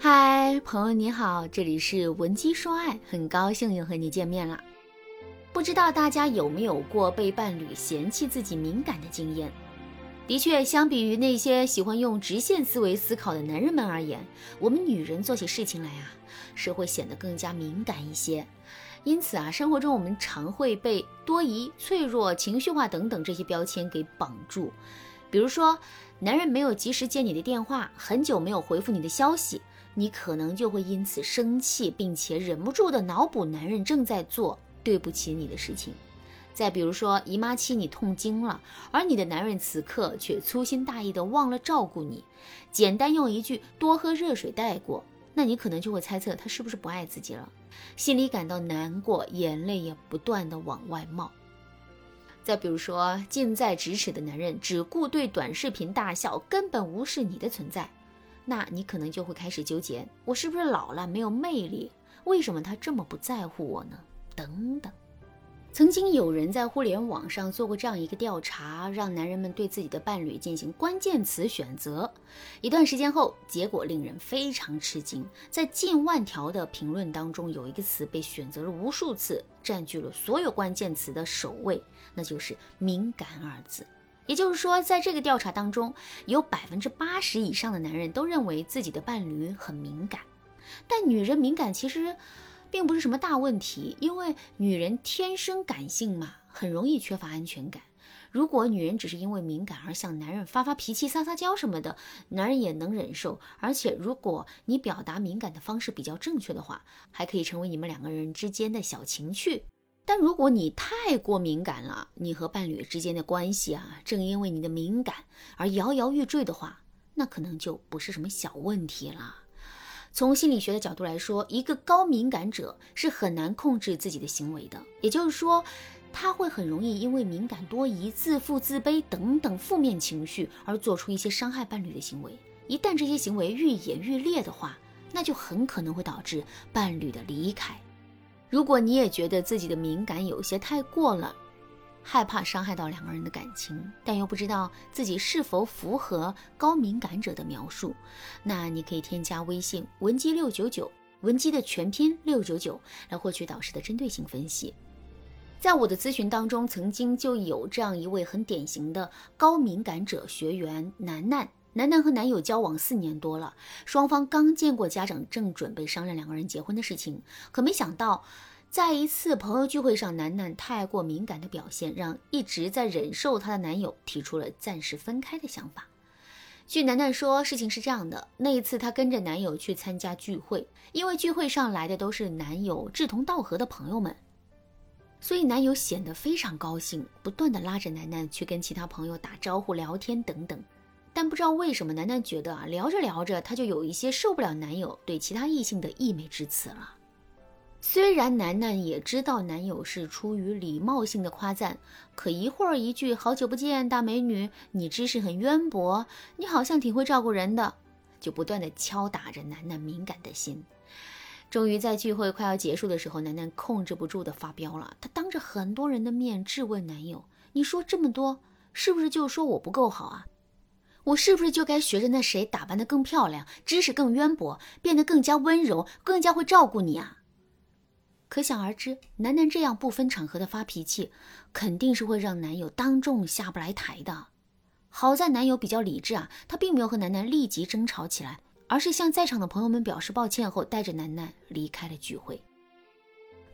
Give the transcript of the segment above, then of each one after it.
嗨，朋友你好，这里是文姬说爱，很高兴又和你见面了。不知道大家有没有过被伴侣嫌弃自己敏感的经验？的确，相比于那些喜欢用直线思维思考的男人们而言，我们女人做起事情来啊，是会显得更加敏感一些。因此啊，生活中我们常会被多疑、脆弱、情绪化等等这些标签给绑住。比如说，男人没有及时接你的电话，很久没有回复你的消息，你可能就会因此生气，并且忍不住的脑补男人正在做对不起你的事情。再比如说，姨妈期你痛经了，而你的男人此刻却粗心大意的忘了照顾你，简单用一句多喝热水带过，那你可能就会猜测他是不是不爱自己了，心里感到难过，眼泪也不断的往外冒。再比如说，近在咫尺的男人只顾对短视频大笑，根本无视你的存在，那你可能就会开始纠结，我是不是老了没有魅力？为什么他这么不在乎我呢？等等。曾经有人在互联网上做过这样一个调查，让男人们对自己的伴侣进行关键词选择。一段时间后，结果令人非常吃惊，在近万条的评论当中，有一个词被选择了无数次，占据了所有关键词的首位，那就是“敏感”二字。也就是说，在这个调查当中，有百分之八十以上的男人都认为自己的伴侣很敏感，但女人敏感其实。并不是什么大问题，因为女人天生感性嘛，很容易缺乏安全感。如果女人只是因为敏感而向男人发发脾气、撒撒娇什么的，男人也能忍受。而且，如果你表达敏感的方式比较正确的话，还可以成为你们两个人之间的小情趣。但如果你太过敏感了，你和伴侣之间的关系啊，正因为你的敏感而摇摇欲坠的话，那可能就不是什么小问题了。从心理学的角度来说，一个高敏感者是很难控制自己的行为的。也就是说，他会很容易因为敏感多疑、自负、自卑等等负面情绪而做出一些伤害伴侣的行为。一旦这些行为愈演愈烈的话，那就很可能会导致伴侣的离开。如果你也觉得自己的敏感有些太过了，害怕伤害到两个人的感情，但又不知道自己是否符合高敏感者的描述，那你可以添加微信文姬六九九，文姬的全拼六九九，来获取导师的针对性分析。在我的咨询当中，曾经就有这样一位很典型的高敏感者学员楠楠，楠楠和男友交往四年多了，双方刚见过家长，正准备商量两个人结婚的事情，可没想到。在一次朋友聚会上，楠楠太过敏感的表现，让一直在忍受她的男友提出了暂时分开的想法。据楠楠说，事情是这样的：那一次她跟着男友去参加聚会，因为聚会上来的都是男友志同道合的朋友们，所以男友显得非常高兴，不断的拉着楠楠去跟其他朋友打招呼、聊天等等。但不知道为什么，楠楠觉得啊，聊着聊着，她就有一些受不了男友对其他异性的溢美之词了。虽然楠楠也知道男友是出于礼貌性的夸赞，可一会儿一句“好久不见，大美女，你知识很渊博，你好像挺会照顾人的”，就不断的敲打着楠楠敏感的心。终于在聚会快要结束的时候，楠楠控制不住的发飙了，她当着很多人的面质问男友：“你说这么多，是不是就说我不够好啊？我是不是就该学着那谁打扮的更漂亮，知识更渊博，变得更加温柔，更加会照顾你啊？”可想而知，楠楠这样不分场合的发脾气，肯定是会让男友当众下不来台的。好在男友比较理智啊，他并没有和楠楠立即争吵起来，而是向在场的朋友们表示抱歉后，带着楠楠离开了聚会。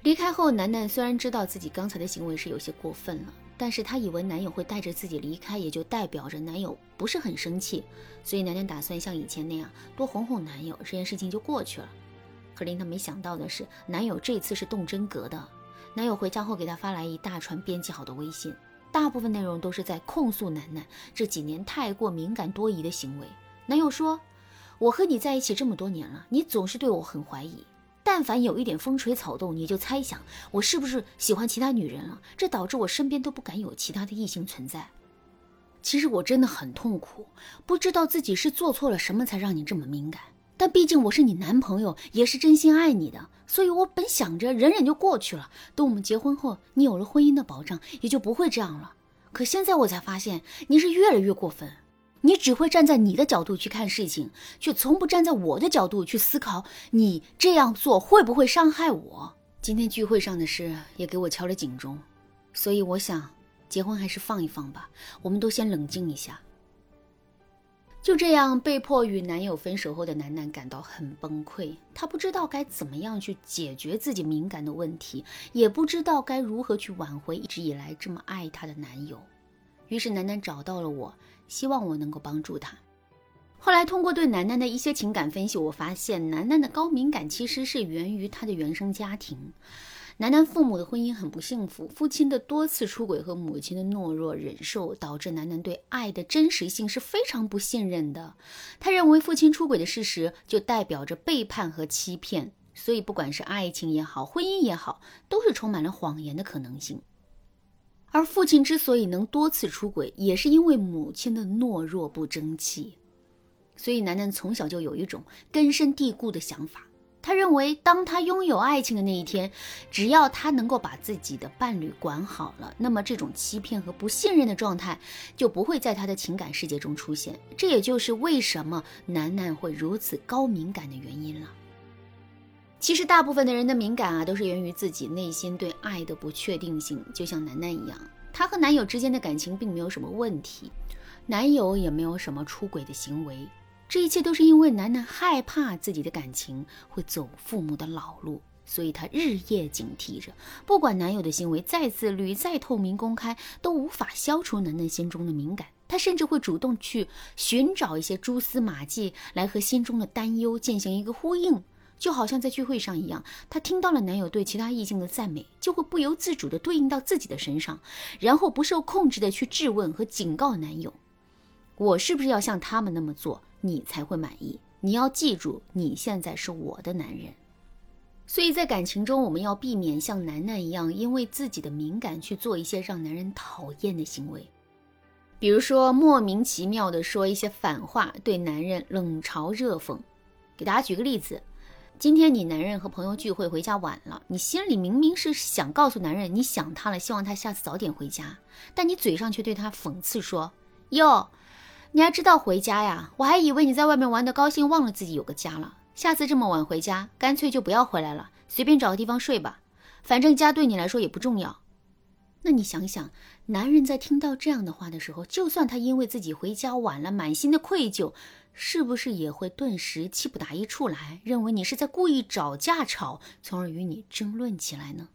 离开后，楠楠虽然知道自己刚才的行为是有些过分了，但是她以为男友会带着自己离开，也就代表着男友不是很生气，所以楠楠打算像以前那样多哄哄男友，这件事情就过去了。可令她没想到的是，男友这次是动真格的。男友回家后给她发来一大串编辑好的微信，大部分内容都是在控诉楠楠这几年太过敏感多疑的行为。男友说：“我和你在一起这么多年了，你总是对我很怀疑，但凡有一点风吹草动，你就猜想我是不是喜欢其他女人了，这导致我身边都不敢有其他的异性存在。其实我真的很痛苦，不知道自己是做错了什么才让你这么敏感。”但毕竟我是你男朋友，也是真心爱你的，所以我本想着忍忍就过去了。等我们结婚后，你有了婚姻的保障，也就不会这样了。可现在我才发现，你是越来越过分。你只会站在你的角度去看事情，却从不站在我的角度去思考，你这样做会不会伤害我？今天聚会上的事也给我敲了警钟，所以我想，结婚还是放一放吧，我们都先冷静一下。就这样，被迫与男友分手后的楠楠感到很崩溃，她不知道该怎么样去解决自己敏感的问题，也不知道该如何去挽回一直以来这么爱她的男友。于是楠楠找到了我。希望我能够帮助她。后来通过对楠楠的一些情感分析，我发现楠楠的高敏感其实是源于她的原生家庭。楠楠父母的婚姻很不幸福，父亲的多次出轨和母亲的懦弱忍受，导致楠楠对爱的真实性是非常不信任的。他认为父亲出轨的事实就代表着背叛和欺骗，所以不管是爱情也好，婚姻也好，都是充满了谎言的可能性。而父亲之所以能多次出轨，也是因为母亲的懦弱不争气。所以楠楠从小就有一种根深蒂固的想法，他认为，当他拥有爱情的那一天，只要他能够把自己的伴侣管好了，那么这种欺骗和不信任的状态就不会在他的情感世界中出现。这也就是为什么楠楠会如此高敏感的原因了。其实，大部分的人的敏感啊，都是源于自己内心对爱的不确定性。就像楠楠一样，她和男友之间的感情并没有什么问题，男友也没有什么出轨的行为。这一切都是因为楠楠害怕自己的感情会走父母的老路，所以她日夜警惕着。不管男友的行为再自律、再透明公开，都无法消除楠楠心中的敏感。她甚至会主动去寻找一些蛛丝马迹，来和心中的担忧进行一个呼应。就好像在聚会上一样，她听到了男友对其他异性的赞美，就会不由自主地对应到自己的身上，然后不受控制地去质问和警告男友：“我是不是要像他们那么做，你才会满意？你要记住，你现在是我的男人。”所以在感情中，我们要避免像楠楠一样，因为自己的敏感去做一些让男人讨厌的行为，比如说莫名其妙地说一些反话，对男人冷嘲热讽。给大家举个例子。今天你男人和朋友聚会回家晚了，你心里明明是想告诉男人你想他了，希望他下次早点回家，但你嘴上却对他讽刺说：“哟，你还知道回家呀？我还以为你在外面玩的高兴，忘了自己有个家了。下次这么晚回家，干脆就不要回来了，随便找个地方睡吧，反正家对你来说也不重要。”那你想想，男人在听到这样的话的时候，就算他因为自己回家晚了，满心的愧疚。是不是也会顿时气不打一处来，认为你是在故意找架吵，从而与你争论起来呢？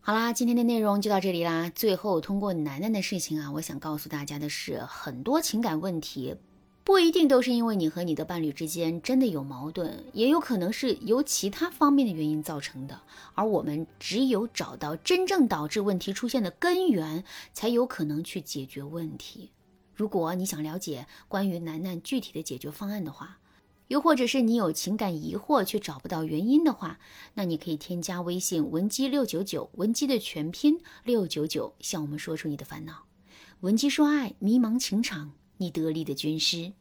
好啦，今天的内容就到这里啦。最后，通过楠楠的事情啊，我想告诉大家的是，很多情感问题不一定都是因为你和你的伴侣之间真的有矛盾，也有可能是由其他方面的原因造成的。而我们只有找到真正导致问题出现的根源，才有可能去解决问题。如果你想了解关于楠楠具体的解决方案的话，又或者是你有情感疑惑却找不到原因的话，那你可以添加微信文姬六九九，文姬的全拼六九九，向我们说出你的烦恼。文姬说爱，迷茫情场，你得力的军师。